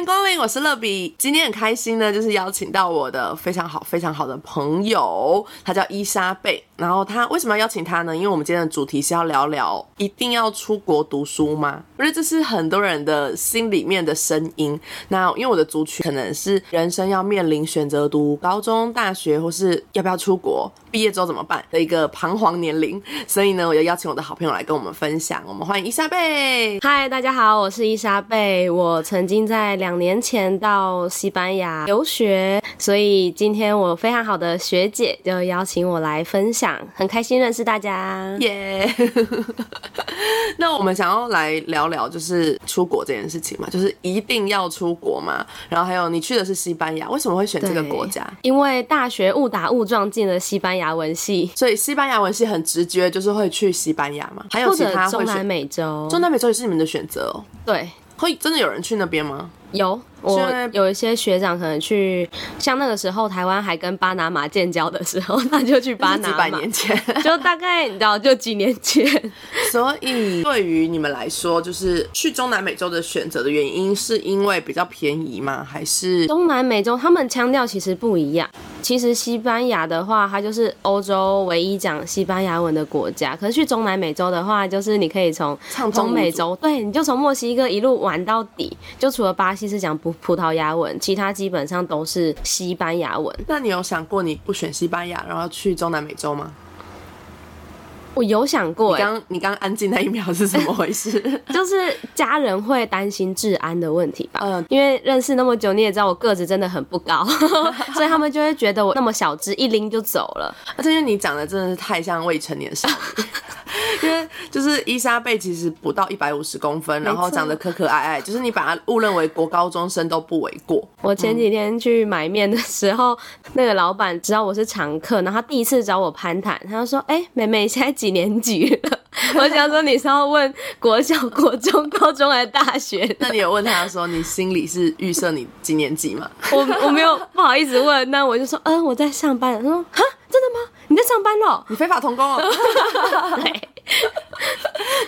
迎光临，我是乐比。今天很开心呢，就是邀请到我的非常好、非常好的朋友，他叫伊莎贝。然后他为什么要邀请他呢？因为我们今天的主题是要聊聊一定要出国读书吗？我觉得这是很多人的心里面的声音。那因为我的族群可能是人生要面临选择读高中、大学，或是要不要出国，毕业之后怎么办的一个彷徨年龄，所以呢，我要邀请我的好朋友来跟我们分享。我们欢迎伊莎贝。嗨，大家好，我是伊莎贝。我曾经在两年前到西班牙留学，所以今天我非常好的学姐就邀请我来分享。很开心认识大家，耶！那我们想要来聊聊，就是出国这件事情嘛，就是一定要出国嘛。然后还有，你去的是西班牙，为什么会选这个国家？因为大学误打误撞进了西班牙文系，所以西班牙文系很直觉就是会去西班牙嘛。还有其他中南美洲，中南美洲也是你们的选择哦。对，会真的有人去那边吗？有。我有一些学长可能去，像那个时候台湾还跟巴拿马建交的时候，他就去巴拿马。几百年前，就大概你知道，就几年前。所以对于你们来说，就是去中南美洲的选择的原因，是因为比较便宜吗？还是中南美洲他们腔调其实不一样。其实西班牙的话，它就是欧洲唯一讲西班牙文的国家。可是去中南美洲的话，就是你可以从中美洲，对，你就从墨西哥一路玩到底，就除了巴西是讲葡。葡萄牙文，其他基本上都是西班牙文。那你有想过你不选西班牙，然后去中南美洲吗？我有想过。你刚你刚安静那一秒是怎么回事？就是家人会担心治安的问题吧。嗯，因为认识那么久，你也知道我个子真的很不高，所以他们就会觉得我那么小只，一拎就走了。而且你长得真的是太像未成年少女。因为就是伊莎贝其实不到一百五十公分，然后长得可可爱爱，就是你把她误认为国高中生都不为过。我前几天去买面的时候，那个老板知道我是常客，然后他第一次找我攀谈，他就说：“哎，妹妹现在几年级了？” 我想说你是要问国小、国中、高中还是大学？那你有问他说你心里是预设你几年级吗？我我没有不好意思问，那我就说：“嗯，我在上班。”他说：“哈，真的吗？你在上班了？你非法童工哦。”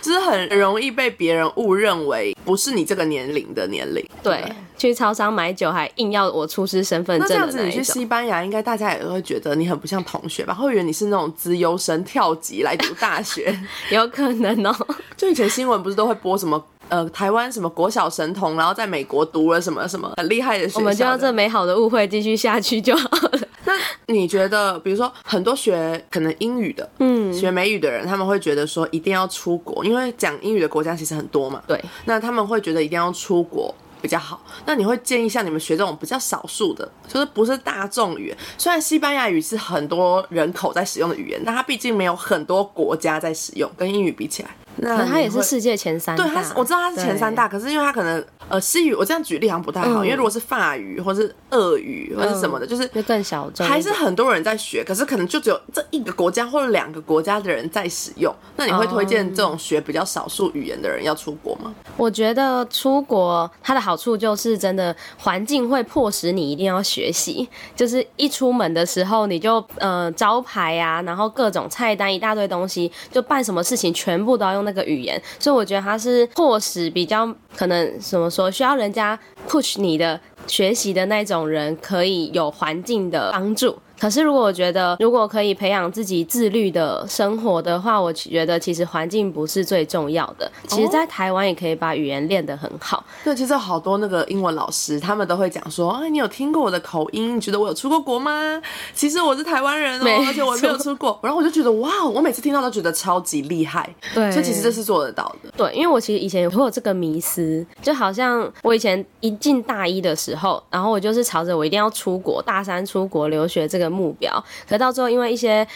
就是很容易被别人误认为不是你这个年龄的年龄。对，去超商买酒还硬要我出示身份证。那这样子，你去西班牙，应该大家也会觉得你很不像同学吧？会以为你是那种资优生跳级来读大学，有可能哦。就以前新闻不是都会播什么呃台湾什么国小神童，然后在美国读了什么什么很厉害的学校。我们就让这美好的误会继续下去就好了。那你觉得，比如说很多学可能英语的，嗯，学美语的人，他们会觉得说一定要出国，因为讲英语的国家其实很多嘛。对。那他们会觉得一定要出国比较好。那你会建议像你们学这种比较少数的，就是不是大众语言？虽然西班牙语是很多人口在使用的语言，但它毕竟没有很多国家在使用，跟英语比起来。那他也是世界前三大。对，他是我知道他是前三大，可是因为他可能呃西语，我这样举例好像不太好，因为如果是法语或是俄语或是什么的，就是更小众，还是很多人在学，可是可能就只有这一个国家或者两个国家的人在使用。那你会推荐这种学比较少数语言的人要出国吗？我觉得出国它的好处就是真的环境会迫使你一定要学习，就是一出门的时候你就呃招牌啊，然后各种菜单一大堆东西，就办什么事情全部都要用。那个语言，所以我觉得他是迫使比较可能怎么说，需要人家 push 你的学习的那种人，可以有环境的帮助。可是，如果我觉得，如果可以培养自己自律的生活的话，我觉得其实环境不是最重要的。其实，在台湾也可以把语言练得很好。对，其实好多那个英文老师，他们都会讲说：“哎，你有听过我的口音？你觉得我有出过国吗？”其实我是台湾人哦，而且我没有出过。然后我就觉得，哇，我每次听到都觉得超级厉害。对，所以其实这是做得到的。对，因为我其实以前会有这个迷思，就好像我以前一进大一的时候，然后我就是朝着我一定要出国，大三出国留学这个。目标，可到最后因为一些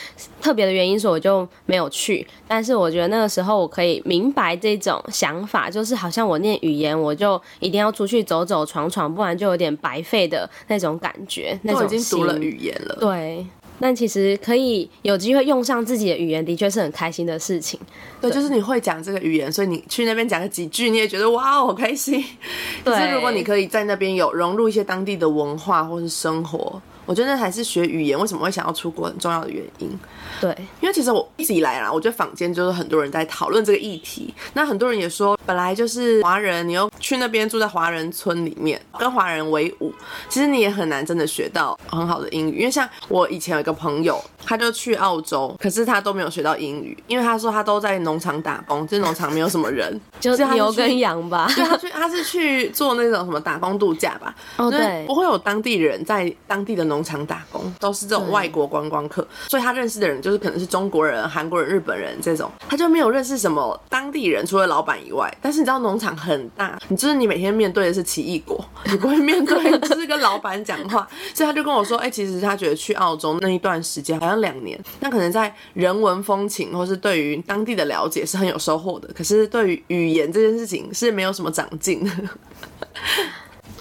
特别的原因，所以我就没有去。但是我觉得那个时候我可以明白这种想法，就是好像我念语言，我就一定要出去走走闯闯，不然就有点白费的那种感觉。那种已经读了语言了，对。但其实可以有机会用上自己的语言，的确是很开心的事情。对，就是你会讲这个语言，所以你去那边讲个几句，你也觉得哇，好开心。可是如果你可以在那边有融入一些当地的文化或是生活。我觉得那还是学语言为什么会想要出国很重要的原因。对，因为其实我一直以来啦，我觉得坊间就是很多人在讨论这个议题。那很多人也说，本来就是华人，你又去那边住在华人村里面，跟华人为伍，其实你也很难真的学到很好的英语。因为像我以前有一个朋友，他就去澳洲，可是他都没有学到英语，因为他说他都在农场打工，这农场没有什么人，就是他牛跟羊吧。对，他去他是去做那种什么打工度假吧？就是哦对不会有当地人在当地的农场打工，都是这种外国观光客，所以他认识的人就是可能是中国人、韩国人、日本人这种，他就没有认识什么当地人，除了老板以外。但是你知道农场很大，你就是你每天面对的是奇异果，你不会面对就是跟老板讲话，所以他就跟我说，哎、其实他觉得去澳洲那一段时间好像两年，那可能在人文风情或是对于当地的了解是很有收获的，可是对于语言这件事情是没有什么长进的。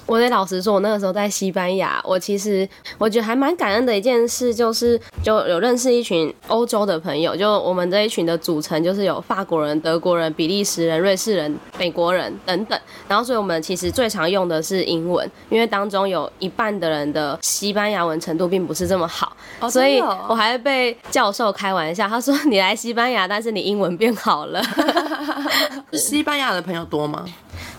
我得老实说，我那个时候在西班牙，我其实我觉得还蛮感恩的一件事，就是就有认识一群欧洲的朋友，就我们这一群的组成就是有法国人、德国人、比利时人、瑞士人、美国人等等。然后，所以我们其实最常用的是英文，因为当中有一半的人的西班牙文程度并不是这么好，哦所以我还被教授开玩笑，他说你来西班牙，但是你英文变好了。西班牙的朋友多吗？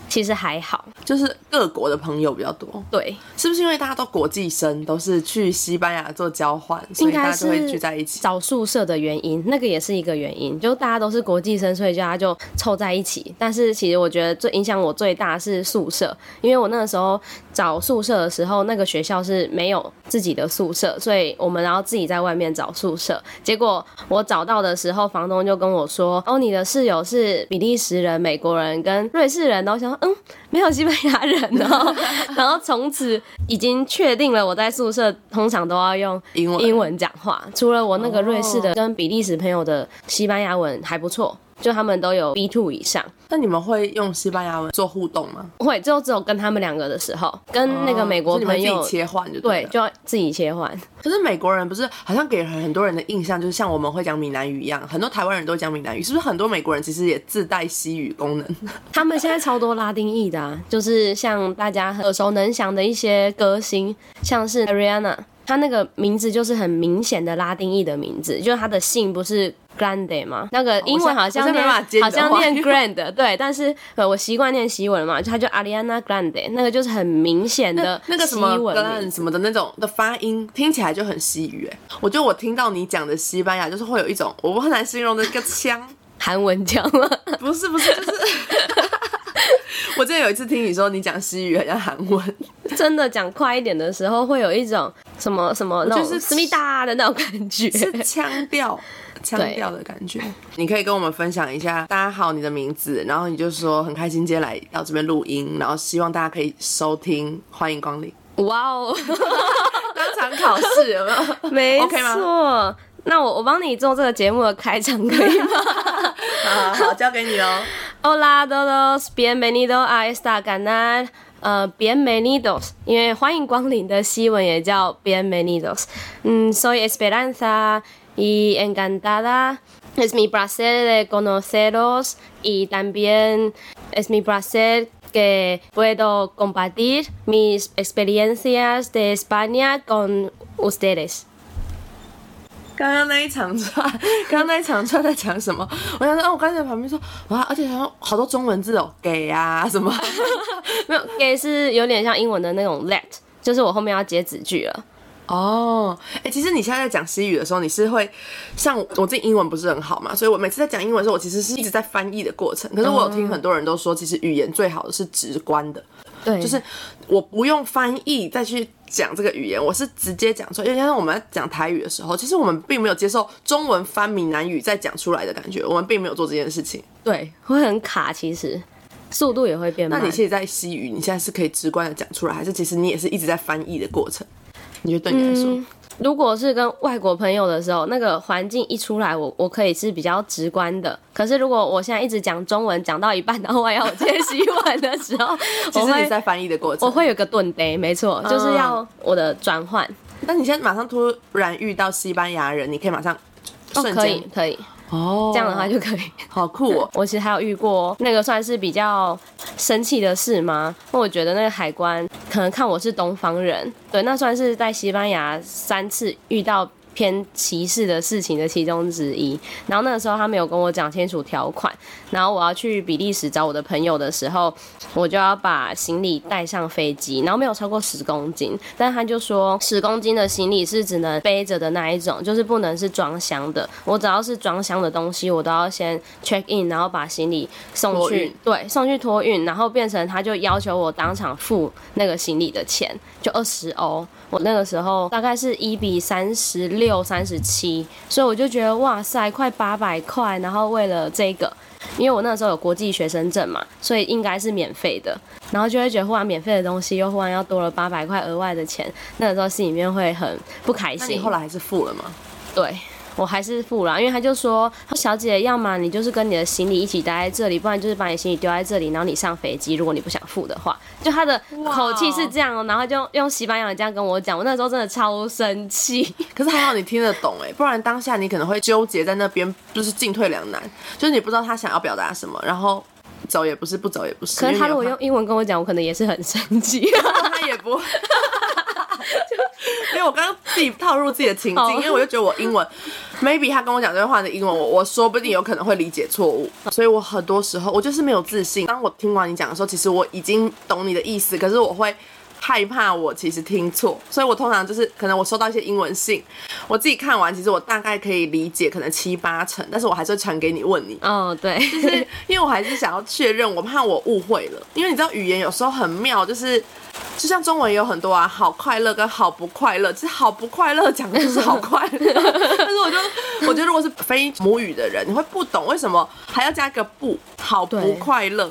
其实还好，就是各国的朋友比较多，对，是不是因为大家都国际生，都是去西班牙做交换，所以大家就是会聚在一起？找宿舍的原因，那个也是一个原因，就大家都是国际生，所以大家就凑在一起。但是其实我觉得最影响我最大是宿舍，因为我那个时候找宿舍的时候，那个学校是没有自己的宿舍，所以我们然后自己在外面找宿舍。结果我找到的时候，房东就跟我说：“哦，你的室友是比利时人、美国人跟瑞士人。”然后我想说，嗯，没有西班牙人哦。然后从此已经确定了，我在宿舍通常都要用英文英文讲话。除了我那个瑞士的跟比利时朋友的西班牙文还不错，就他们都有 B two 以上。那你们会用西班牙文做互动吗？会，就只有跟他们两个的时候，跟那个美国朋友自己切换就对，就要自己切换。可是美国人不是好像给很多人的印象就是像我们会讲闽南语一样，很多台湾人都讲闽南语，是不是很多美国人其实也自带西语功能？他们现在超多拉丁裔的、啊，就是像大家耳熟能详的一些歌星，像是 Ariana，她那个名字就是很明显的拉丁裔的名字，就是她的姓不是 Grande 吗？那个英文好像念好像念 Grand，对，但是呃我习惯念西文嘛，就她就 Ariana Grande，那个就是很明显的那个什么什么的那种的发音听起来就很西语哎，我觉得我听到你讲的西班牙就是会有一种我很难形容的一个腔，韩文腔吗？不是不是就是。我记得有一次听你说你讲西语很像韩文，真的讲快一点的时候，会有一种什么什么那种就是思密达的那种感觉。是腔调。腔调的感觉，你可以跟我们分享一下。大家好，你的名字，然后你就说很开心今天来到这边录音，然后希望大家可以收听，欢迎光临。哇哦！当场考试有没有？没错。那我我帮你做这个节目的开场可以吗好好，交给你哦。？Hola todos, bienvenido a esta canal。呃，bienvenidos，因为欢迎光临的西文也叫 bienvenidos。嗯，soy Esperanza y encantada. Es mi placer de conoceros y también es mi placer que puedo compartir mis experiencias de España con ustedes. 刚刚那一长串，刚刚那一长串在讲什么？我想说，哦，我刚才在旁边说，哇，而且还有好多中文字哦，给啊什么，没有，给是有点像英文的那种 let，就是我后面要接子句了。 哦，哎、其实你现在在讲西语的时候，你是会像我自己英文不是很好嘛，所以我每次在讲英文的时候，我其实是一直在翻译的过程。可是我有听很多人都说，其实语言最好的是直观的，对，就是我不用翻译再去讲这个语言，我是直接讲出来。因为像我们在讲台语的时候，其实我们并没有接受中文翻闽南语再讲出来的感觉，我们并没有做这件事情。对会很卡，其实速度也会变慢。那你现在在西语，你现在是可以直观的讲出来，还是其实你也是一直在翻译的过程？你觉得对你来说？嗯如果是跟外国朋友的时候，那个环境一出来，我我可以是比较直观的。可是如果我现在一直讲中文，讲到一半，然后我要我接西文的时候，其实你在翻译的过程，我会有个顿呆，没错，就是要我的转换。那你现在马上突然遇到西班牙人，你可以马上哦，瞬间、可以可以，哦，这样的话就可以。好酷哦。我其实还有遇过那个算是比较生气的事吗？那我觉得那个海关可能看我是东方人，对，那算是在西班牙三次遇到。偏歧视的事情的其中之一，然后那个时候他没有跟我讲清楚条款，然后我要去比利时找我的朋友的时候，我就要把行李带上飞机，然后没有超过十公斤，但他就说十公斤的行李是只能背着的那一种，就是不能是装箱的。我只要是装箱的东西，我都要先 check in，然后把行李送去，对，送去托运，然后变成他就要求我当场付那个行李的钱，就二十欧。我那个时候大概是一比三十六、三十七，所以我就觉得哇塞，快八百块。然后为了这个，因为我那时候有国际学生证嘛，所以应该是免费的。然后就会觉得忽然免费的东西又忽然要多了八百块额外的钱，那个时候心里面会很不开心。你后来还是付了吗？对。我还是付了，因为他就说，小姐，要么你就是跟你的行李一起待在这里，不然就是把你行李丢在这里，然后你上飞机。如果你不想付的话，就他的口气是这样哦，然后就用西班牙这样跟我讲，我那时候真的超生气。可是还好你听得懂哎，不然当下你可能会纠结在那边，就是进退两难，就是你不知道他想要表达什么，然后走也不是，不走也不是。可是他如果用英文跟我讲，我可能也是很生气。他也不。因为我刚刚自己套入自己的情境，因为我就觉得我英文，maybe 他跟我讲这句话的英文，我我说不定有可能会理解错误，所以我很多时候我就是没有自信。当我听完你讲的时候，其实我已经懂你的意思，可是我会害怕我其实听错，所以我通常就是可能我收到一些英文信，我自己看完，其实我大概可以理解可能七八成，但是我还是会传给你问你。哦，对，就是因为我还是想要确认，我怕我误会了，因为你知道语言有时候很妙，就是。就像中文也有很多啊，好快乐跟好不快乐，其实好不快乐讲的就是好快乐，但是我就我觉得如果是非母语的人，你会不懂为什么还要加个不好不快乐，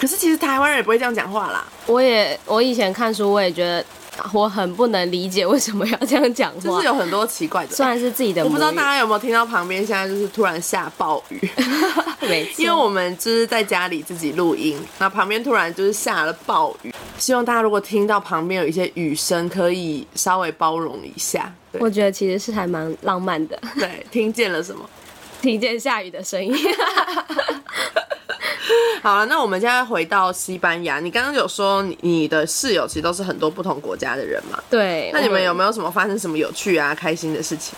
可是其实台湾人也不会这样讲话啦。我也我以前看书，我也觉得。我很不能理解为什么要这样讲话，就是有很多奇怪的。虽然是自己的，我不知道大家有没有听到旁边现在就是突然下暴雨，没错，因为我们就是在家里自己录音，那旁边突然就是下了暴雨。希望大家如果听到旁边有一些雨声，可以稍微包容一下。我觉得其实是还蛮浪漫的。对，听见了什么？听见下雨的声音。好了，那我们现在回到西班牙。你刚刚有说你你的室友其实都是很多不同国家的人嘛？对。那你们有没有什么发生什么有趣啊、开心的事情？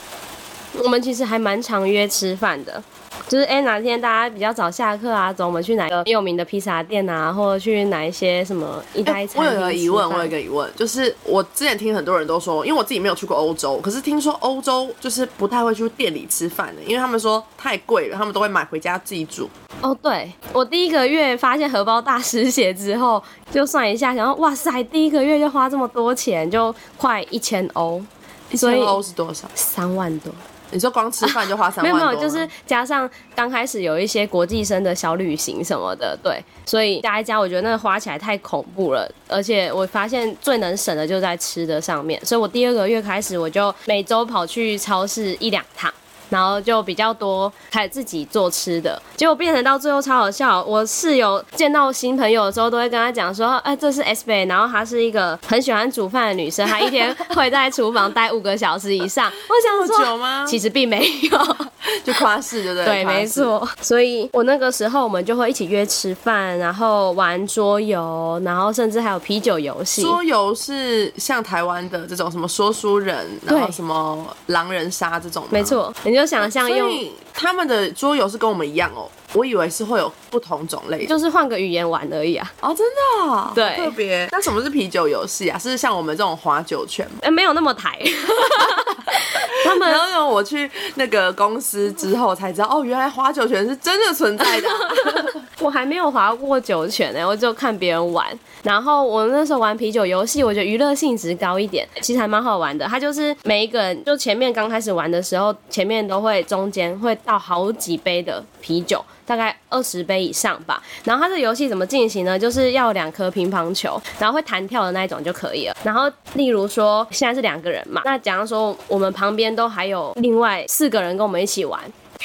我们其实还蛮常约吃饭的。就是哎，哪天大家比较早下课啊，走，我们去哪个有名的披萨店啊，或者去哪一些什么意大利餐厅？我有个疑问，我有一个疑问，就是我之前听很多人都说，因为我自己没有去过欧洲，可是听说欧洲就是不太会去店里吃饭的，因为他们说太贵了，他们都会买回家自己煮。哦，对，我第一个月发现荷包大失血之后，就算一下，想说哇塞，第一个月就花这么多钱，就快一千欧，一千欧是多少？三万多。你说光吃饭就花三万多？没有没有，就是加上刚开始有一些国际生的小旅行什么的，对，所以加一加，我觉得那个花起来太恐怖了。而且我发现最能省的就在吃的上面，所以我第二个月开始，我就每周跑去超市一两趟。然后就比较多，开始自己做吃的，结果变成到最后超好笑。我室友见到新朋友的时候，都会跟他讲说：“哎，这是 S 贝，然后她是一个很喜欢煮饭的女生，她一天会在厨房待五个小时以上。”我想说，久吗？其实并没有，就夸饰，对不对？对，没错。所以我那个时候，我们就会一起约吃饭，然后玩桌游，然后甚至还有啤酒游戏。桌游是像台湾的这种什么说书人，然后什么狼人杀这种，没错。就想象用他们的桌游是跟我们一样哦，我以为是会有不同种类，就是换个语言玩而已啊。哦，真的，对，特别。那什么是啤酒游戏啊？是像我们这种划酒圈吗？哎，没有那么台。他们然后我去那个公司之后才知道，哦，原来划酒泉是真的存在的。我还没有划过酒泉呢，我就看别人玩。然后我那时候玩啤酒游戏，我觉得娱乐性质高一点，其实还蛮好玩的。它就是每一个人，就前面刚开始玩的时候，前面都会中间会倒好几杯的啤酒，大概二十杯以上吧。然后它这游戏怎么进行呢？就是要两颗乒乓球，然后会弹跳的那一种就可以了。然后例如说现在是两个人嘛，那假如说我们旁边都还有另外四个人跟我们一起玩。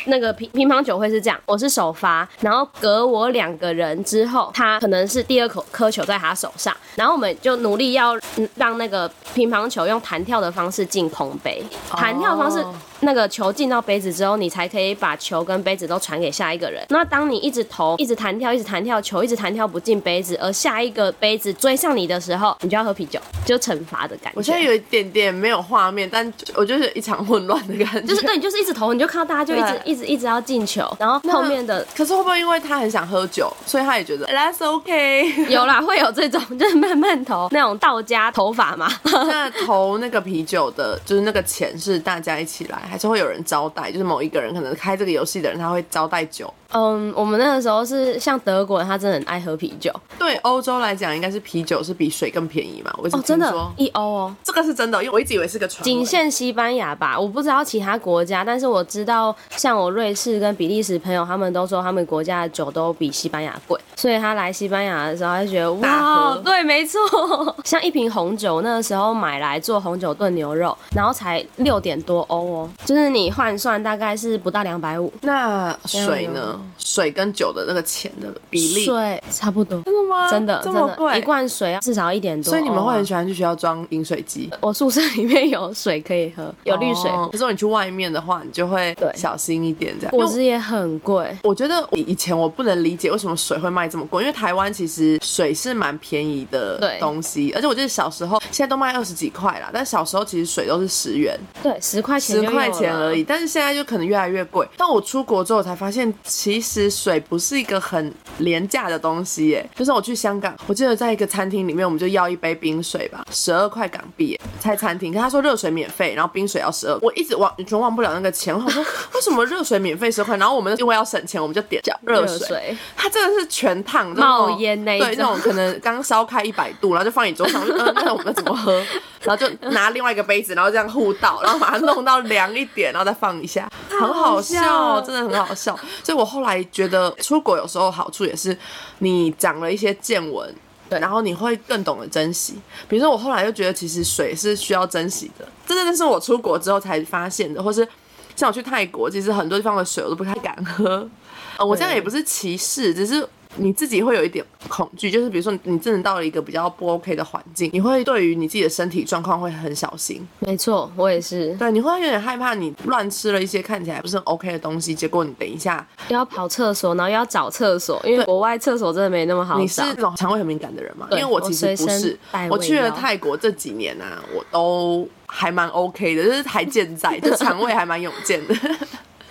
那个乒乒乓球会是这样，我是首发，然后隔我两个人之后，他可能是第二颗颗球在他手上，然后我们就努力要让那个乒乓球用弹跳的方式进空杯，弹跳方式那个球进到杯子之后，你才可以把球跟杯子都传给下一个人。那当你一直投、一直弹跳、一直弹跳，球一直弹跳不进杯子，而下一个杯子追上你的时候，你就要喝啤酒，就惩罚的感觉。我现在有一点点没有画面，但我就是一场混乱的感觉。就是 对，你就是一直投，你就看到大家就一直一直一直要进球，然后后面的可是会不会因为他很想喝酒，所以他也觉得 That's OK？有啦，会有这种就是慢慢投那种道家头法嘛。那投那个啤酒的，就是那个钱是大家一起来，还是会有人招待？就是某一个人可能开这个游戏的人，他会招待酒。嗯，我们那个时候是像德国人，他真的很爱喝啤酒对欧洲来讲，应该是啤酒是比水更便宜嘛？我哦，真的一欧哦。这个是真的，因为我一直以为是个传闻。仅限西班牙吧，我不知道其他国家，但是我知道，像我瑞士跟比利时朋友，他们都说他们国家的酒都比西班牙贵，所以他来西班牙的时候，他就觉得哇喝，对，没错，像一瓶红酒，那个时候买来做红酒炖牛肉，然后才六点多欧哦，就是你换算大概是不到两百五，那水呢？水跟酒的那个钱的比例，对差不多，真的吗？真的这，么贵？一罐水要至少一点多所以你们会很喜欢去学校装饮水机，我宿舍里面有水可以喝，有绿水，哦可是你去外面的话，你就会对小心一点这样。果汁也很贵。我觉得以前我不能理解为什么水会卖这么贵，因为台湾其实水是蛮便宜的东西，而且我记得小时候现在都卖二十几块啦，但小时候其实水都是十元、对，十块钱十块钱而已，但是现在就可能越来越贵。但我出国之后才发现，其实水不是一个很廉价的东西耶。就是我去香港，我记得在一个餐厅里面，我们就要一杯冰水吧，十二块港币耶，在餐厅，可他说热水免费，然后冰水要十二，我一直忘完全忘不了那个钱。我想说为什么热水免费十块，然后我们因为要省钱，我们就点热热水。水。它真的是全烫，冒烟那一种对，那种可能刚烧开一百度，然后就放你桌上，嗯，那我们怎么喝？然后就拿另外一个杯子，然后这样互倒，然后把它弄到凉一点，然后再放一下，很好笑，真的很好笑。所以我后来觉得出国有时候好处也是你长了一些见闻。对然后你会更懂得珍惜。比如说，我后来就觉得，其实水是需要珍惜的，这真的是我出国之后才发现的，或是像我去泰国，其实很多地方的水我都不太敢喝。呃，我这样也不是歧视，只是你自己会有一点恐惧，就是比如说你真的到了一个比较不 OK 的环境，你会对于你自己的身体状况会很小心。没错，我也是对，你会有点害怕你乱吃了一些看起来不是很 OK 的东西，结果你等一下又要跑厕所，然后又要找厕所，因为国外厕所真的没那么好你是找。那种肠胃很敏感的人吗？因对为我其实不是我去了泰国这几年啊，我都还蛮 OK 的，就是还健在，就肠胃还蛮勇健的。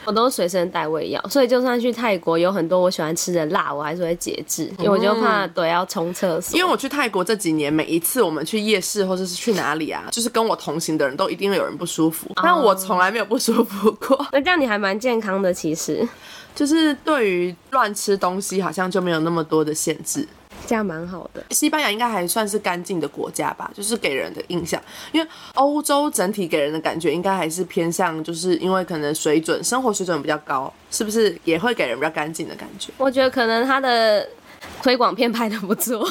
我都随身带胃药，所以就算去泰国有很多我喜欢吃的辣，我还是会节制，因为我就怕对要冲厕所。因为我去泰国这几年，每一次我们去夜市或者是去哪里啊，就是跟我同行的人都一定会有人不舒服，但我从来没有不舒服过。那这样你还蛮健康的，其实就是对于乱吃东西，好像就没有那么多的限制。这样蛮好的。西班牙应该还算是干净的国家吧，就是给人的印象，因为欧洲整体给人的感觉应该还是偏向，就是因为可能水准、生活水准比较高，是不是也会给人比较干净的感觉？我觉得可能他的推广片拍的不错。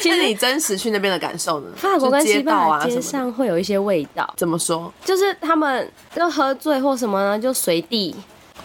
其实你真实去那边的感受呢？法国跟西班牙街上会有一些味道，怎么说？就是他们就喝醉或什么呢，就随地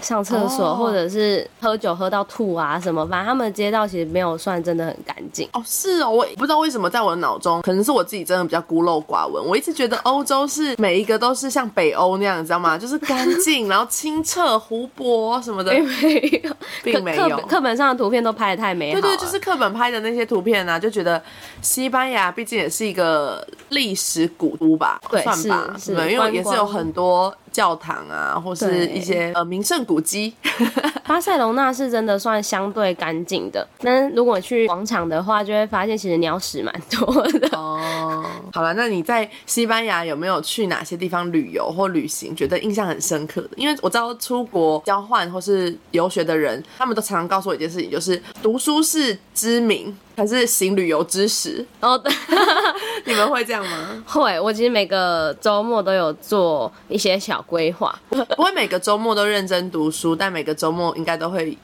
上厕所，哦或者是喝酒喝到吐啊什么，反正他们的街道其实没有算真的很干净。哦，是哦，我不知道为什么在我的脑中，可能是我自己真的比较孤陋寡闻。我一直觉得欧洲是每一个都是像北欧那样，你知道吗？就是干净，然后清澈、湖泊什么的，并没有，并没有课本。上的图片都拍的太美好了。对对，就是课本拍的那些图片啊，就觉得西班牙毕竟也是一个历史古都吧，对算吧，是因为也是有很多教堂啊，或是一些呃名胜古迹。巴塞隆纳是真的算相对干净的，但如果去广场的话，就会发现其实鸟屎蛮多的。哦，好了，那你在西班牙有没有去哪些地方旅游或旅行，觉得印象很深刻的？因为我知道出国交换或是游学的人，他们都常常告诉我一件事情，就是读书是知名，还是行旅游知识？哦，对，你们会这样吗？会，我其实每个周末都有做一些小规划。不会每个周末都认真读书，但每个周末应该都会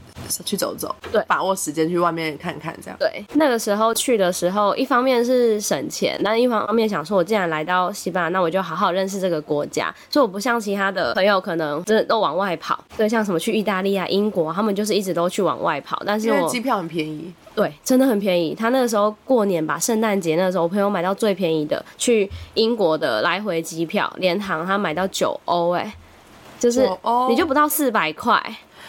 去走走，对把握时间去外面看看，这样。对，那个时候去的时候，一方面是省钱，但一方面想说，我既然来到西班牙，那我就好好认识这个国家。所以我不像其他的朋友，可能真的都往外跑。对，像什么去意大利啊、英国，他们就是一直都去往外跑。但是我因为机票很便宜，对真的很便宜。他那个时候过年吧，圣诞节那个时候，我朋友买到最便宜的去英国的来回机票，联航他买到九欧，哎，就是哦你就不到四百块。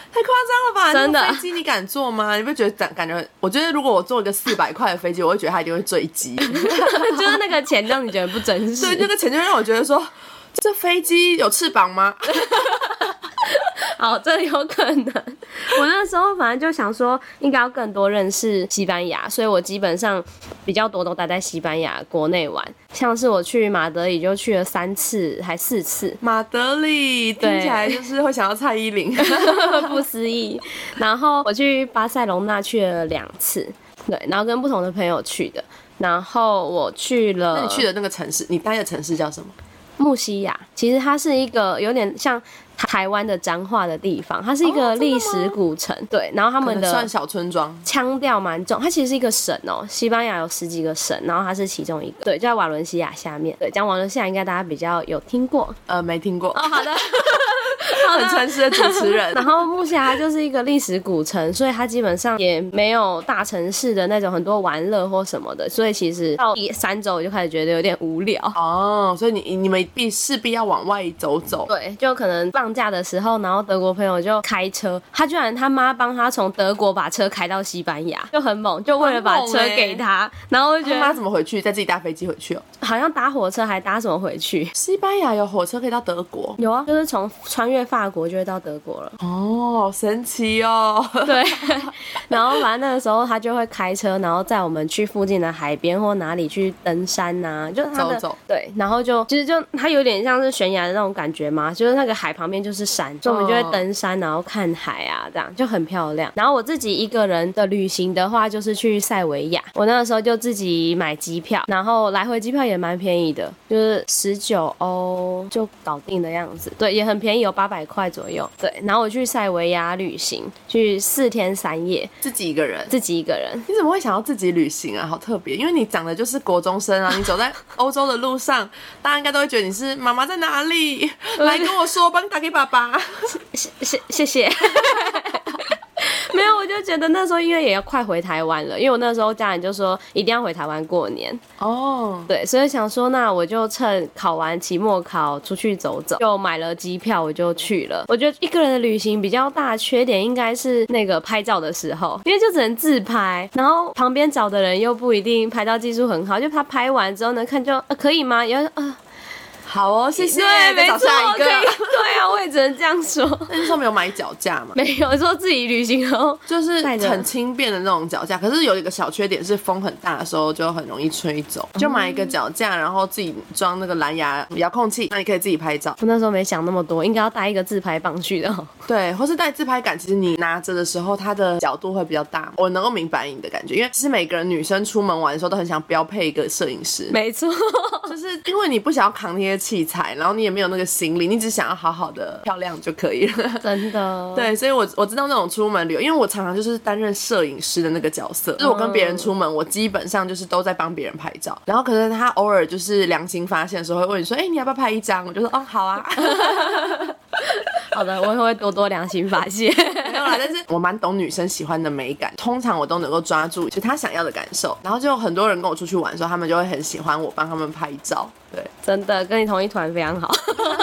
太夸张了吧？真的那个飞机你敢坐吗？你不觉得感感觉？我觉得如果我坐一个四百块的飞机，我会觉得他一定会坠机。就是那个钱让你觉得不真实。对，那个钱就让我觉得说，这飞机有翅膀吗？好，这有可能。我那时候反正就想说，应该要更多认识西班牙，所以我基本上比较多都待在西班牙国内玩。像是我去马德里就去了三次还四次，马德里听起来就是会想到蔡依林。不思议。然后我去巴塞隆纳去了两次，对，然后跟不同的朋友去的。然后我去了，那你去的那个城市，你待的城市叫什么？木西亚，其实它是一个有点像台湾的彰化的地方，它是一个历史古城，对。然后他们的算小村庄。腔调蛮重，它其实是一个省哦、西班牙有十几个省，然后它是其中一个，对，就在瓦伦西亚下面。对，讲瓦伦西亚应该大家比较有听过呃，没听过。哦。好的，很诚实的主持人。然后木西亚它就是一个历史古城，所以它基本上也没有大城市的那种很多玩乐或什么的，所以其实到第三周我就开始觉得有点无聊。哦，所以你你们必势必要往外走走。对，就可能放假的时候，然后德国朋友就开车，他居然他妈帮他从德国把车开到西班牙，就很猛，就为了把车给他，然后我就妈怎么回去？再自己搭飞机回去哦。好像搭火车还搭什么回去。西班牙有火车可以到德国。有啊，就是从穿越法国就会到德国了。哦，神奇哦。对，然后反正那个时候他就会开车，然后载我们去附近的海边或哪里去登山呐、就是他的走走对，然后就其实就他有点像是悬崖的那种感觉嘛，就是那个海旁边就是山，所以我们就会登山，然后看海啊，这样就很漂亮。然后我自己一个人的旅行的话，就是去塞维亚，我那个时候就自己买机票，然后来回机票也蛮便宜的，就是十九欧就搞定的样子，对，也很便宜，有八百块左右。对，然后我去塞维亚旅行，去四天三夜，自己一个人。自己一个人。你怎么会想要自己旅行啊？好特别，因为你长得就是国中生啊！你走在 欧洲的路上，大家应该都会觉得你是妈妈在哪里？来跟我说，帮你打给爸爸。谢谢谢谢。没有，我就觉得那时候因为也要快回台湾了，因为我那时候家人就说一定要回台湾过年，哦，对，所以想说那我就趁考完期末考出去走走，就买了机票我就去了。我觉得一个人的旅行比较大的缺点应该是那个拍照的时候，因为就只能自拍，然后旁边找的人又不一定拍照技术很好，就怕拍完之后呢看就、呃、可以吗？然后呃好哦，谢谢。对，没错，找下一个可以。对啊，我也只能这样说。那时候没有买脚架嘛？没有说自己旅行然后就是很轻便的那种脚架，可是有一个小缺点是风很大的时候就很容易吹走。就买一个脚架，然后自己装那个蓝牙遥控器，那你可以自己拍照。我那时候没想那么多，应该要带一个自拍棒去的哦。对，或是带自拍杆，其实你拿着的时候，它的角度会比较大。我能够明白你的感觉，因为其实每个人女生出门玩的时候都很想标配一个摄影师，没错，就是因为你不想要扛那些器材，然后你也没有那个行李，你只想要好好的漂亮就可以了。真的。对，所以我我知道那种出门旅游，因为我常常就是担任摄影师的那个角色，就是我跟别人出门，我基本上就是都在帮别人拍照。然后可能他偶尔就是良心发现的时候，会问你说：“哎、你要不要拍一张？”我就说：“哦，好啊。好的，我也会多多良心发现。”但是 我蛮懂女生喜欢的美感，通常我都能够抓住就她想要的感受。然后就很多人跟我出去玩的时候，他们就会很喜欢我帮他们拍照。对，真的跟你同一团非常好。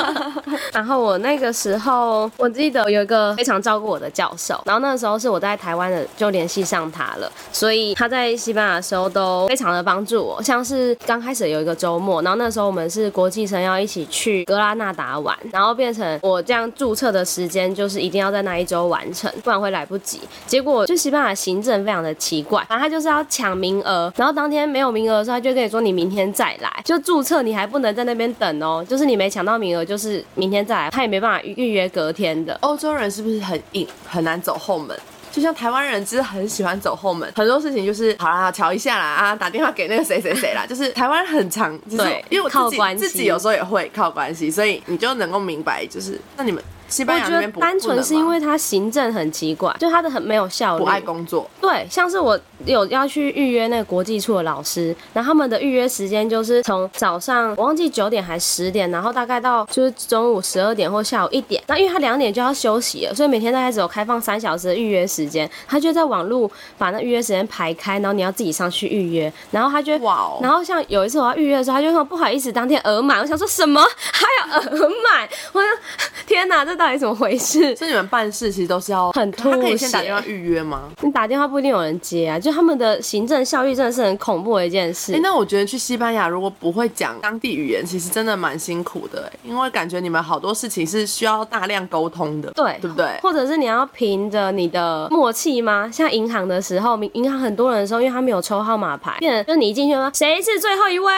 然后我那个时候，我记得有一个非常照顾我的教授，然后那个时候是我在台湾的，就联系上他了，所以他在西班牙的时候都非常的帮助我。像是刚开始有一个周末，然后那时候我们是国际生要一起去格拉纳达玩，然后变成我这样注册的时间就是一定要在那一周完成，不然会来不及。结果就西班牙行政非常的奇怪，反正他就是要抢名额，然后当天没有名额的时候，他就跟你说你明天再来，就注册你还不能在那边等哦，就是你没抢到名额，就是明天再来，他也没办法预约隔天的。欧洲人是不是很硬，很难走后门？就像台湾人，其实很喜欢走后门，很多事情就是好啦，瞧一下啦，啊，打电话给那个谁谁谁啦，就是台湾很常，就是对因为我自己靠关系自己有时候也会靠关系，所以你就能够明白，就是那你们西我班牙觉得那边单纯是因为不他行政很奇怪，就他的很没有效率，不爱工作，对，像是我有要去预约那个国际处的老师，然后他们的预约时间就是从早上我忘记九点还十点，然后大概到就是中午十二点或下午一点。那因为他两点就要休息了，所以每天大概只有开放三小时的预约时间。他就在网络把那预约时间排开，然后你要自己上去预约，然后他就哇哦然后像有一次我要预约的时候，他就说不好意思，当天额满。我想说什么 还要额满？我说天天哪，这到底怎么回事？所以你们办事其实都是要很他可以先打电话预约吗？你打电话不一定有人接啊，就他们的行政效率真的是很恐怖的一件事。哎、那我觉得去西班牙如果不会讲当地语言，其实真的蛮辛苦的、欸，因为感觉你们好多事情是需要大量沟通的，对对不对？或者是你要凭着你的默契吗？像银行的时候，银行很多人的时候，因为他没有抽号码牌，变成就是你一进去说谁是最后一位，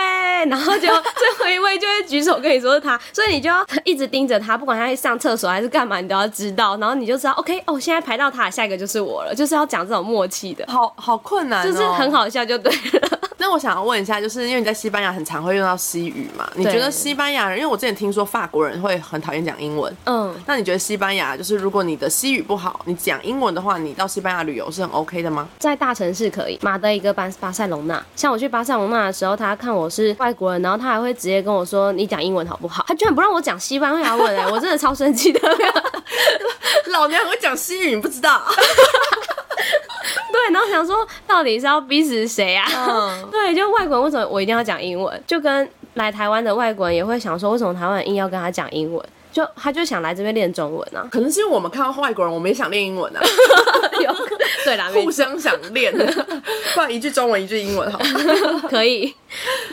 然后就 最后一位就会举手跟你说是他，所以你就要一直盯着他，不管他去上厕所还是干嘛，你都要知道，然后你就知道 OK 哦，现在排到他，下一个就是我了，就是要讲这种默契的，好好困难、哦，就是很。好笑就对了。那我想要问一下，就是因为你在西班牙很常会用到西语嘛？你觉得西班牙人？因为我之前听说法国人会很讨厌讲英文，嗯，那你觉得西班牙就是如果你的西语不好，你讲英文的话，你到西班牙旅游是很 OK 的吗？在大城市可以，马德一个巴巴塞隆纳。像我去巴塞隆纳的时候，他看我是外国人，然后他还会直接跟我说：“你讲英文好不好？”他居然不让我讲西班牙文、哎，我真的超生气的。老娘会讲西语，你不知道？对，然后想说，到底是要逼死谁啊？嗯 对，就外国人为什么我一定要讲英文？就跟来台湾的外国人也会想说，为什么台湾人硬要跟他讲英文？就他就想来这边练中文啊。可能是因为我们看到外国人，我们也想练英文啊，有对啦，互相想练，不然一句中文一句英文好了。可以。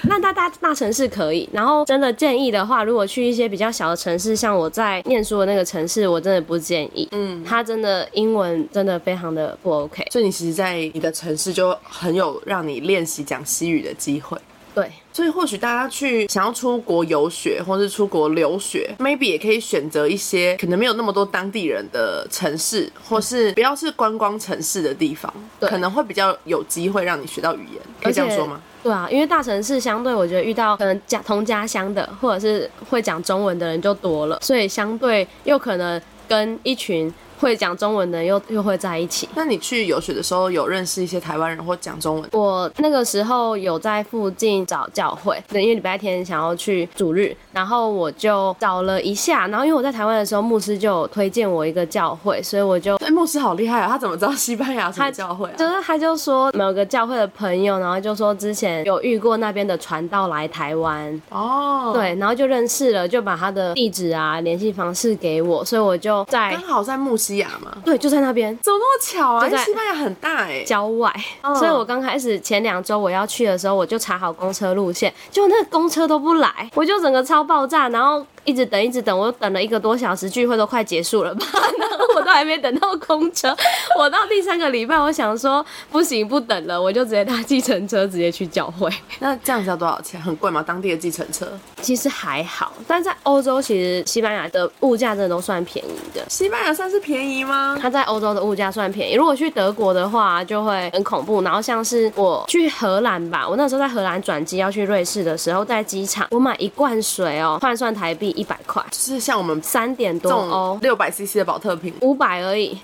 那大大大城市可以，然后真的建议的话，如果去一些比较小的城市，像我在念书的那个城市，我真的不建议。嗯，他真的英文真的非常的不 OK。所以你其实，在你的城市就很有让你练习讲西语的机会。对，所以或许大家去想要出国游学或是出国留学，maybe 也可以选择一些可能没有那么多当地人的城市，或是不要是观光城市的地方，对可能会比较有机会让你学到语言。可以这样说吗？对啊，因为大城市相对我觉得遇到可能家同家乡的，或者是会讲中文的人就多了，所以相对又可能跟一群会讲中文的又又会在一起。那你去游学的时候有认识一些台湾人或讲中文？我那个时候有在附近找教会，对，因为礼拜天想要去主日，然后我就找了一下，然后因为我在台湾的时候，牧师就有推荐我一个教会，所以我就哎，牧师好厉害啊！他怎么知道西班牙什么教会啊？就是他就说某个教会的朋友，然后就说之前有遇过那边的传道来台湾，哦，，对，然后就认识了，就把他的地址啊、联系方式给我，所以我就在刚好在木西亚嘛。对就在那边怎么那么巧啊？就在西班牙很大哎、郊外，嗯所以我刚开始前两周我要去的时候，我就查好公车路线，结果那个公车都不来，我就整个超爆炸，然后一直等一直等，我等了一个多小时，聚会都快结束了吧，然后我都还没等到公车，我到第三个礼拜，我想说不行不等了，我就直接搭计程车直接去教会。那这样子要多少钱？很贵吗？当地的计程车？其实还好，但在欧洲其实西班牙的物价真的都算便宜的。西班牙算是便宜吗？它在欧洲的物价算便宜，如果去德国的话就会很恐怖。然后像是我去荷兰吧，我那时候在荷兰转机要去瑞士的时候，在机场我买一罐水哦，换算台币一百块，就是像我们三点多欧种，六百 CC 的保特瓶，五百而已，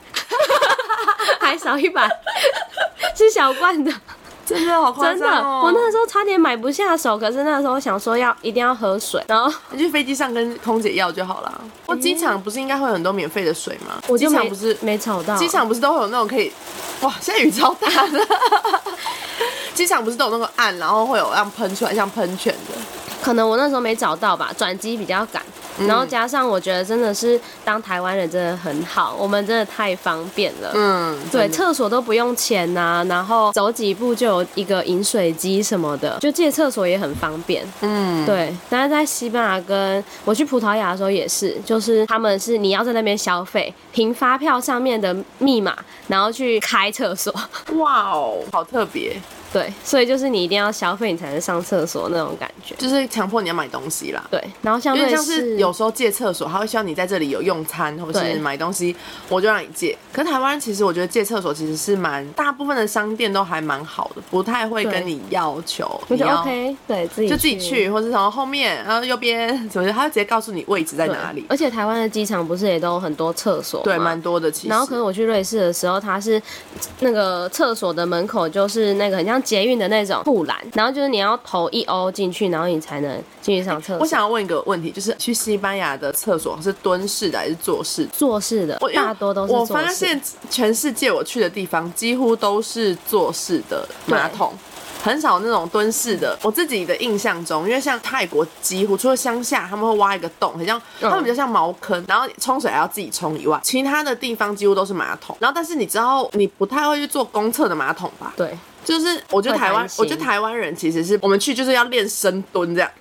还少一百，是小罐的，真的好夸真的。张哦！我那个时候差点买不下手，可是那个时候想说要一定要喝水，然后你去飞机上跟空姐要就好了。我机场不是应该会有很多免费的水吗？机场不是没找到，机场不是都会有那种可以，哇，现在雨超大的。机场不是都有那个岸，然后会有让喷出来像喷泉的。可能我那时候没找到吧，转机比较赶，嗯然后加上我觉得真的是当台湾人真的很好，我们真的太方便了。嗯，对，厕所都不用钱呐、然后走几步就有一个饮水机什么的，就借厕所也很方便。嗯，对，但是在西班牙跟我去葡萄牙的时候也是，就是他们是你要在那边消费，凭发票上面的密码，然后去开厕所。哇哦，好特别，对，所以就是你一定要消费，你才能上厕所那种感觉。就是强迫你要买东西啦。对，然后像因为像是有时候借厕所，他会希望你在这里有用餐或者是买东西，我就让你借。可是台湾其实我觉得借厕所其实是蛮大部分的商店都还蛮好的，不太会跟你要求 OK，对自己就自己去，或是从后面，然后右边什么，他会直接告诉你位置在哪里。而且台湾的机场不是也都有很多厕所对，蛮多的其实。然后可是我去瑞士的时候，它是那个厕所的门口就是那个很像捷运的那种护栏，然后就是你要投一欧进去，然后你才能进去上厕所。我想要问一个问题，就是去西班牙的厕所是蹲式的还是坐式的？坐式的我大多都是我。发现全世界我去的地方几乎都是坐式的马桶，很少那种蹲式的。我自己的印象中，因为像泰国几乎除了乡下他们会挖一个洞，很像他们比较像茅坑，然后冲水还要自己冲以外，其他的地方几乎都是马桶。然后但是你知道你不太会去做公厕的马桶吧？对，就是我觉得台湾我觉得台湾人其实是我们去就是要练深蹲这样，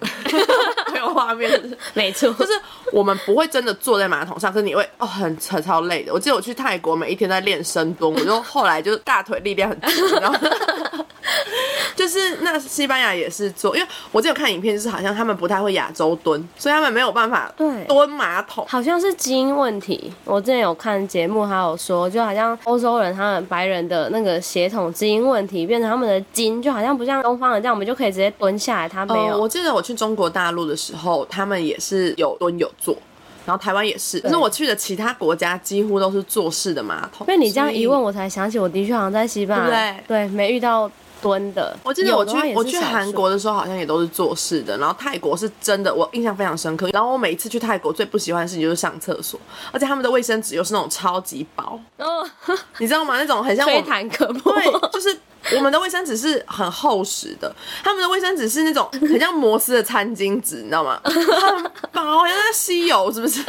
没有画面。没错，就是我们不会真的坐在马桶上，可是你会哦很很超累的。我记得我去泰国，每一天在练深蹲，我就后来就是大腿力量很足，然后 就是那西班牙也是做，因为我只有看影片，就是好像他们不太会亚洲蹲，所以他们没有办法对蹲马桶。好像是基因问题。我之前有看节目，还有说，就好像欧洲人他们白人的那个血统基因问题，变成他们的筋就好像不像东方人这样，我们就可以直接蹲下来，他没有。呃我记得我去中国大陆的时候，他们也是有蹲有坐，然后台湾也是。可是我去的其他国家几乎都是坐式的马桶。被你这样一问，我才想起，我的确好像在西班牙，对，没遇到蹲的。我记得我去我去韩国的时候，好像也都是坐式的。然后泰国是真的，我印象非常深刻。然后我每一次去泰国最不喜欢的事情就是上厕所，而且他们的卫生纸又是那种超级薄，哦，你知道吗？那种很像我吹们弹可破。对，就是我们的卫生纸是很厚实的，他们的卫生纸是那种很像摩斯的餐巾纸，你知道吗？薄，好像在吸油，是不是？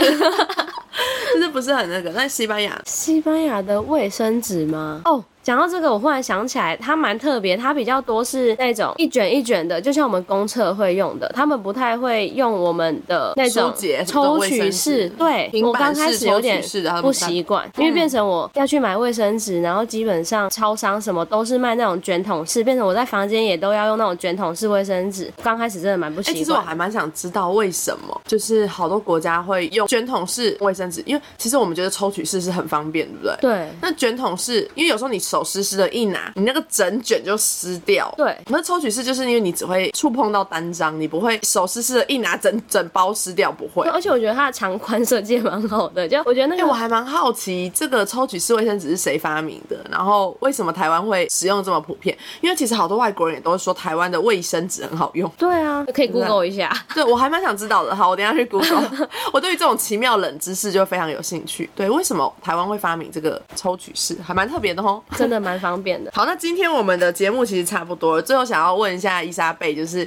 就是不是很那个？那西班牙西班牙的卫生纸吗？哦。讲到这个，我忽然想起来，它蛮特别，它比较多是那种一卷一卷的，就像我们公厕会用的，他们不太会用我们的那种抽取式。对平，我刚开始有点不习惯，因为变成我要去买卫生纸，然后基本上超商什么都是卖那种卷筒式，变成我在房间也都要用那种卷筒式卫生纸。刚开始真的蛮不哎、习其实我。还蛮想知道为什么，就是好多国家会用卷筒式卫生纸，因为其实我们觉得抽取式是很方便，对不对？。对那卷筒式，因为有时候你手湿湿的，一拿你那个整卷就湿掉。对那抽取式就是因为你只会触碰到单张，你不会手湿湿的，一拿整整包湿掉，不会。而且我觉得它的长宽设计也蛮好的，就我觉得那哎、个我还蛮好奇这个抽取式卫生纸是谁发明的，然后为什么台湾会使用这么普遍？因为其实好多外国人也都说台湾的卫生纸很好用。对啊，可以 Google 一下。对，我还蛮想知道的。好，我等一下去 Google。我对于这种奇妙冷知识就非常有兴趣。对，为什么台湾会发明这个抽取式，还蛮特别的哦。真的蛮方便的。好，那今天我们的节目其实差不多了。最后想要问一下伊莎贝，就是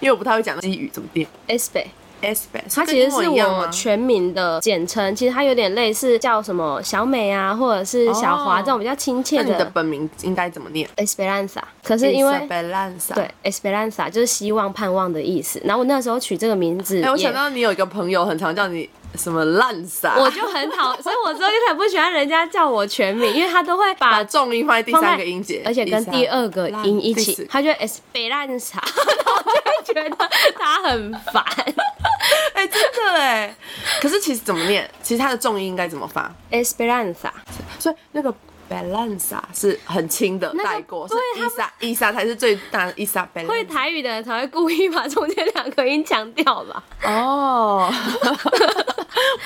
因为我不太会讲基语怎么念 S 贝，，S 贝，它其实是？我全名的简称，其实它有点类似叫什么小美啊，或者是小华哦这种比较亲切那你的的本名应该怎么念？Esperanza。可是因为 Esperanza 对 Esperanza 就是希望、盼望的意思。然后我那时候取这个名字哎、我想到你有一个朋友很常叫你什么烂撒，我就很讨，所以我之后就很不喜欢人家叫我全名，因为他都会把 把重音放在第三个音节，而且跟第二个音一起他就 Esperanza，然后我就会觉得他很烦。哎、真的哎。可是其实怎么念？其实它的重音应该怎么发？Esperanza，所以那个 balanza 是很轻的那个带过，是对伊莎伊莎才是最大的伊莎 balanza。会台语的人才会故意把中间两个音强调吧？哦，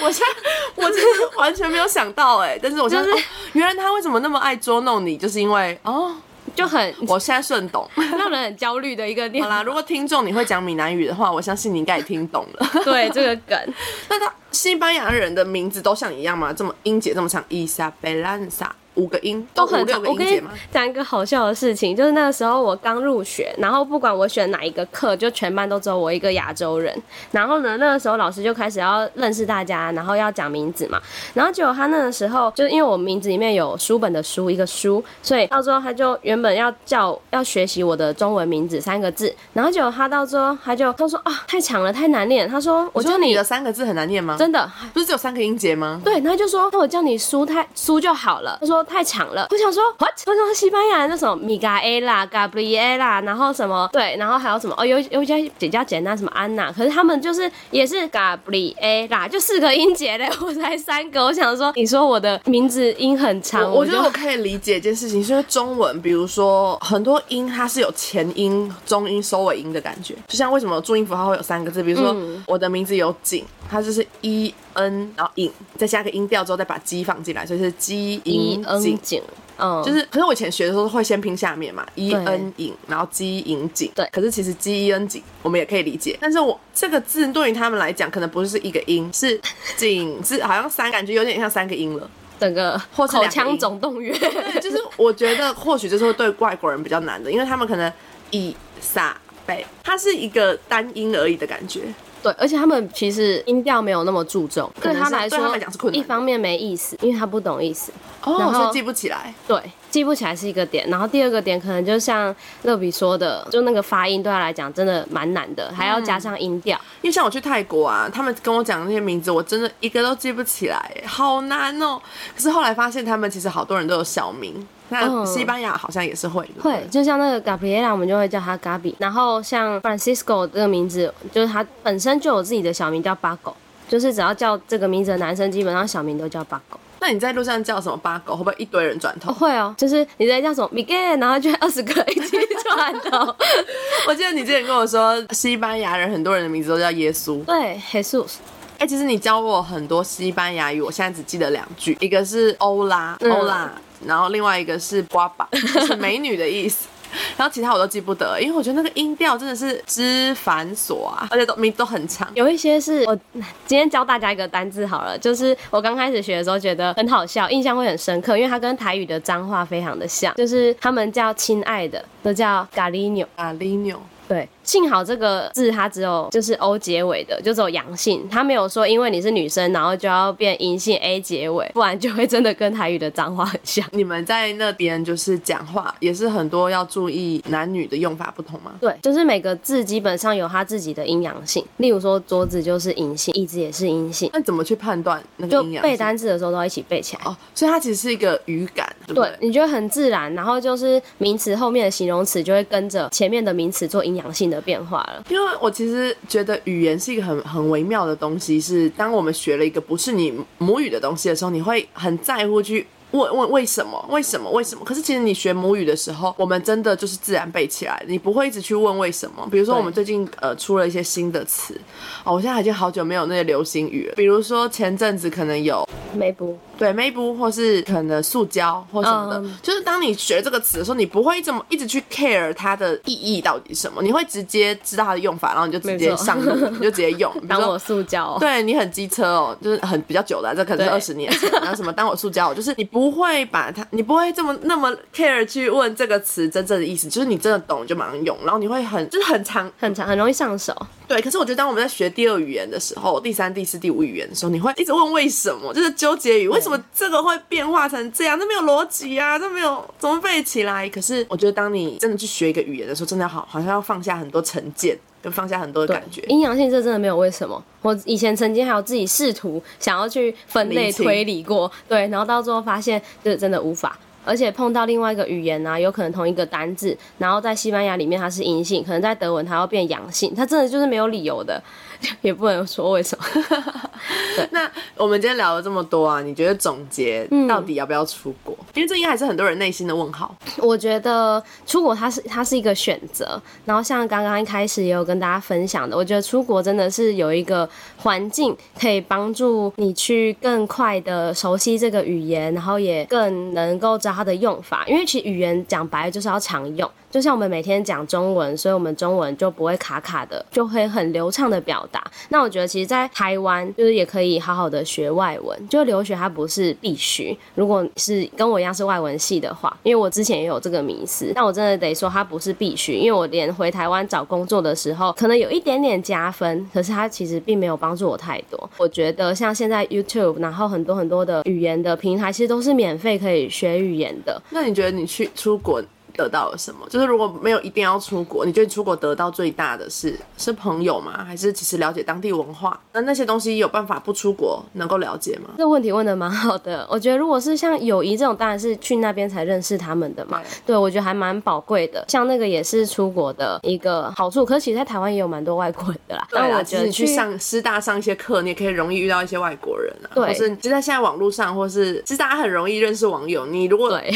我现在 我真的完全没有想到哎，但是我现在、就是哦原来他为什么那么爱捉弄你，就是因为哦，就很我现在顺懂。让人很焦虑的一个念好啦，如果听众你会讲闽南语的话，我相信你应该也听懂了。对这个梗，那他西班牙人的名字都像你一样吗？这么音节这么长，伊莎贝兰萨五个音，都很长。我跟你个音？讲一个好笑的事情，就是那个时候我刚入学，然后不管我选哪一个课，就全班都只有我一个亚洲人。然后呢，那个时候老师就开始要认识大家，然后要讲名字嘛。然后结果他那个时候，就是因为我名字里面有书本的书一个书，所以到最后他就原本要叫要学习我的中文名字三个字，然后结果他到最后他就他说啊太长了太难念，他说我叫你我说你的三个字很难念吗？真的不是只有三个音节吗？对，他就说，那我叫你书太书就好了。他说太长了，我想说 what？西班牙那什么米嘎 A 啦、嘎布里 A 啦，然后什么对，然后还有什么哦，有有一些比较简单，什么安娜，可是他们就是也是嘎布里 A 啦，就四个音节嘞，我才三个。我想说，你说我的名字音很长，我我觉得我可以理解一件事情，是因为中文，比如说很多音它是有前音、中音、收尾音的感觉，就像为什么注音符号会有三个字，比如说、嗯我的名字有景，它就是 e n，然后影，再加个音调之后再把鸡放进来，所以是鸡一音景。恩景，嗯，就是，可是我以前学的时候会先拼下面嘛，e n 影，然后鸡影景。对可是其实 g e n 景我们也可以理解，但是我这个字对于他们来讲，可能不是一个音，是 景，是好像三，感觉有点像三个音了。整个或口腔总动员。对，就是我觉得或许这是会对外国人比较难的，因为他们可能伊莎贝，它是一个单音而已的感觉。对，而且他们其实音调没有那么注重，对他来说对他们来讲是困难一方面没意思，因为他不懂意思，哦，然后所以记不起来。对，记不起来是一个点。然后第二个点可能就像乐比说的，就那个发音对他来讲真的蛮难的，还要加上音调。因为像我去泰国啊，他们跟我讲那些名字，我真的一个都记不起来，好难哦。可是后来发现，他们其实好多人都有小名。那嗯西班牙好像也是会，会，就像那个 Gabriela，我们就会叫他 Gabi。然后像 Francisco 这个名字，就是他本身就有自己的小名叫 Bago，就是只要叫这个名字的男生，基本上小名都叫 Bago。那你在路上叫什么八狗，会不会一堆人转头？会哦，就是你在叫什么 Miguel，然后就二十个一起转头。我记得你之前跟我说，西班牙人很多人的名字都叫耶稣。对，Jesus，哎、其实你教我很多西班牙语，我现在只记得两句，一个是欧拉，嗯欧拉，然后另外一个是瓜巴，就 是美女的意思。然后其他我都记不得，因为我觉得那个音调真的是之繁琐啊，而且都名都很长。有一些是我今天教大家一个单字好了，就是我刚开始学的时候觉得很好笑，印象会很深刻，因为它跟台语的脏话非常的像，就是他们叫亲爱的都叫咖喱纽。啊 l i n o 对，幸好这个字它只有就是 O 结尾的，就只有阳性，它没有说因为你是女生，然后就要变阴性 A 结尾，不然就会真的跟台语的脏话很像。你们在那边就是讲话，也是很多要注意男女的用法不同吗？对，就是每个字基本上有它自己的阴阳性，例如说桌子就是阴性，椅子也是阴性，那怎么去判断那个就阴阳？背单字的时候都要一起背起来。哦，所以它其实是一个语感，对你觉得很自然，然后就是名词后面的形容词就会跟着前面的名词做阴阳性的变化了。因为我其实觉得语言是一个很很微妙的东西，是当我们学了一个不是你母语的东西的时候，你会很在乎去。问问为什么？为什么？为什么？可是其实你学母语的时候，我们真的就是自然背起来，你不会一直去问为什么。比如说，我们最近呃出了一些新的词，哦，我现在已经好久没有那些流行语了。比如说前阵子可能有没不，对 maybe 或是可能塑胶或什么的，嗯就是当你学这个词的时候，你不会这么一直去 care 它的意义到底什么，你会直接知道它的用法，然后你就直接上路，你就直接用。当我塑胶、哦。对你很机车哦，就是很比较久了啊、这可能是对二十年前。然后什么当我塑胶哦，就是你不会把它，你不会这么那么 care 去问这个词真正的意思，就是你真的懂就马上用，然后你会很就是很长很长，很容易上手。对，可是我觉得当我们在学第二语言的时候，第三、第四、第五语言的时候，你会一直问为什么，就是纠结于为什么这个会变化成这样，这没有逻辑啊，这没有怎么背起来。可是我觉得当你真的去学一个语言的时候，真的要好好像要放下很多成见，跟放下很多的感觉。阴阳性这真的没有为什么。我以前曾经还有自己试图想要去分类推理过，对，然后到最后发现就是真的无法。而且碰到另外一个语言啊，有可能同一个单字，然后在西班牙里面它是阴性，可能在德文它要变阳性，它真的就是没有理由的，也不能说为什么。那我们今天聊了这么多啊，你觉得总结到底要不要出国？因为这应该还是很多人内心的问号。我觉得出国它是它是一个选择，然后像刚刚一开始也有跟大家分享的，我觉得出国真的是有一个环境可以帮助你去更快的熟悉这个语言，然后也更能够知道它的用法，因为其实语言讲白了就是要常用。就像我们每天讲中文，所以我们中文就不会卡卡的，就会很流畅的表达。那我觉得其实，在台湾就是也可以好好的学外文，就留学它不是必须。如果是跟我一样是外文系的话，因为我之前也有这个迷思，但我真的得说它不是必须，因为我连回台湾找工作的时候，可能有一点点加分，可是它其实并没有帮助我太多。我觉得像现在 YouTube，然后很多很多的语言的平台，其实都是免费可以学语言的。那你觉得你去出国得到了什么？就是如果没有一定要出国，你觉得出国得到最大的是是朋友吗？还是其实了解当地文化？那那些东西有办法不出国能够了解吗？这个问题问的蛮好的，我觉得如果是像友谊这种，当然是去那边才认识他们的嘛。对，我觉得还蛮宝贵的。像那个也是出国的一个好处，可是其实在台湾也有蛮多外国人的啦。对啦，但我觉得你去上师大上一些课，你也可以容易遇到一些外国人啊，对或是就在现在网络上，或是其实大家很容易认识网友。你如果对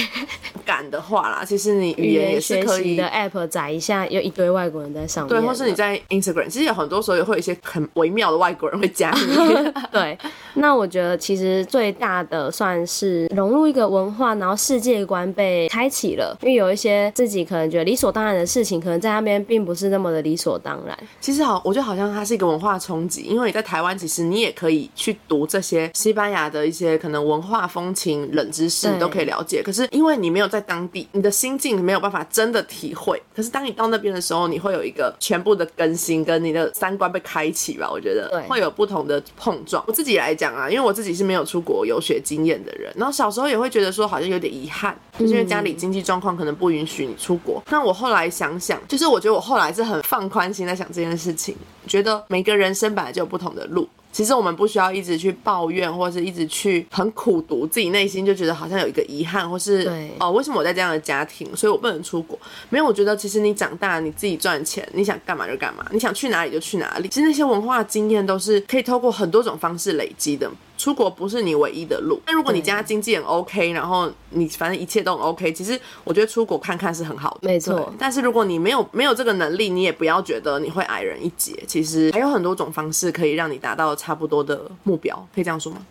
敢的话啦，其实你语语言也言是可以的 app 载一下，有一堆外国人在上面。对，或是你在 Instagram，其实有很多时候也会有一些很微妙的外国人会加你。对，那我觉得其实最大的算是融入一个文化，然后世界观被开启了。因为有一些自己可能觉得理所当然的事情，可能在那边并不是那么的理所当然。其实好，我觉得好像它是一个文化冲击，因为你在台湾，其实你也可以去读这些西班牙的一些可能文化风情、冷知识，你都可以了解。可是因为你没有在当地，你的心境没有办法真的体会。可是当你到那边的时候，你会有一个全部的更新，跟你的三观被开启吧。我觉得会有不同的碰撞。我自己来讲啊，因为我自己是没有出国游学经验的人，然后小时候也会觉得说好像有点遗憾，就是因为家里经济状况可能不允许你出国。那我后来想想，就是我觉得我后来是很放宽心在想这件事情，觉得每个人生本来就有不同的路。其实我们不需要一直去抱怨，或者是一直去很苦读，自己内心就觉得好像有一个遗憾，或是对哦，为什么我在这样的家庭，所以我不能出国？没有，我觉得其实你长大，你自己赚钱，你想干嘛就干嘛，你想去哪里就去哪里。其实那些文化经验都是可以透过很多种方式累积的。出国不是你唯一的路。那如果你家经济很 OK，然后你反正一切都很 OK，其实我觉得出国看看是很好的。没错但是如果你没有没有这个能力，你也不要觉得你会矮人一截。其实还有很多种方式可以让你达到差不多的目标，可以这样说吗？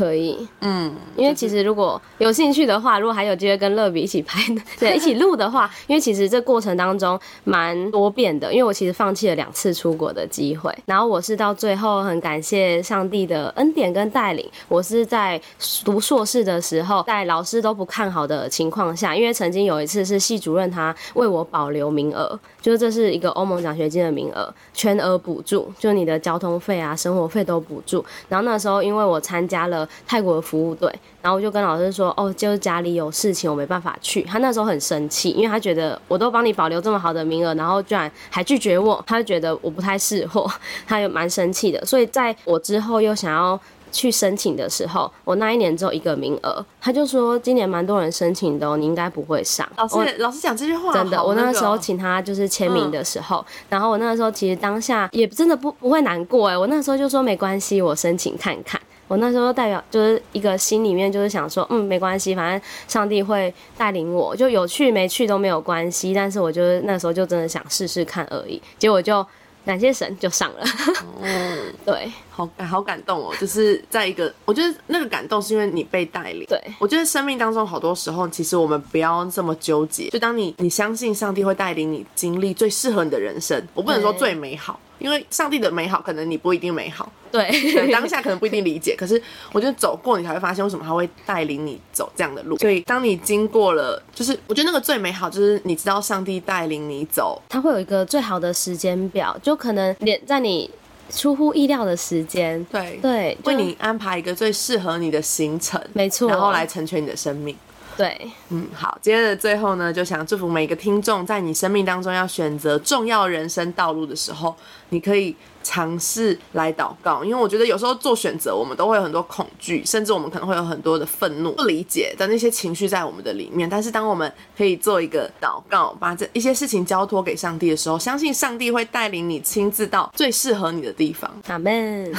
可以，嗯，因为其实如果有兴趣的话，如果还有机会跟乐比一起拍，对，一起录的话，因为其实这过程当中蛮多变的，因为我其实放弃了两次出国的机会，然后我是到最后很感谢上帝的恩典跟带领，我是在读硕士的时候，在老师都不看好的情况下，因为曾经有一次是系主任他为我保留名额，就是这是一个欧盟奖学金的名额，全额补助，就你的交通费啊、生活费都补助。然后那时候因为我参加了 泰国的服务队，然后我就跟老师说，哦，就是家里有事情，我没办法去。他那时候很生气，因为他觉得我都帮你保留这么好的名额，然后居然还拒绝我，他就觉得我不太适合，他也蛮生气的。所以在我之后又想要。去申请的时候，我那一年只有一个名额，他就说今年蛮多人申请的、哦，你应该不会上。老师老师讲这句话，真的，好我那时候请他就是签名的时候，然后我那个时候其实当下也真的不不会难过哎，我那时候就说没关系，我申请看看。我那时候代表就是一个心里面就是想说，嗯，没关系，反正上帝会带领我，就有去没去都没有关系。但是我就是那时候就真的想试试看而已，结果就感谢神就上了。嗯，对好好感动哦，就是在一个，我觉得那个感动是因为你被带领。对，我觉得生命当中好多时候，其实我们不要这么纠结。就当你你相信上帝会带领你经历最适合你的人生，我不能说最美好，因为上帝的美好可能你不一定美好，对，当下可能不一定理解。可是我觉得走过，你才会发现为什么他会带领你走这样的路。所以当你经过了，就是我觉得那个最美好，就是你知道上帝带领你走，他会有一个最好的时间表，就可能连在你出乎意料的时间，对，对，就为你安排一个最适合你的行程，没错，然后来成全你的生命。对。嗯，好，今天的最后呢，就想祝福每个听众，在你生命当中要选择重要人生道路的时候，你可以尝试来祷告，因为我觉得有时候做选择，我们都会有很多恐惧，甚至我们可能会有很多的愤怒、不理解的那些情绪在我们的里面。但是，当我们可以做一个祷告，把这一些事情交托给上帝的时候，相信上帝会带领你亲自到最适合你的地方。阿门，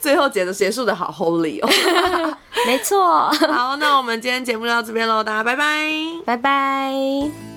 最后结的结束的好 holy 哦。没错，好，那我们今天节目就到这边喽，大家拜拜。拜拜。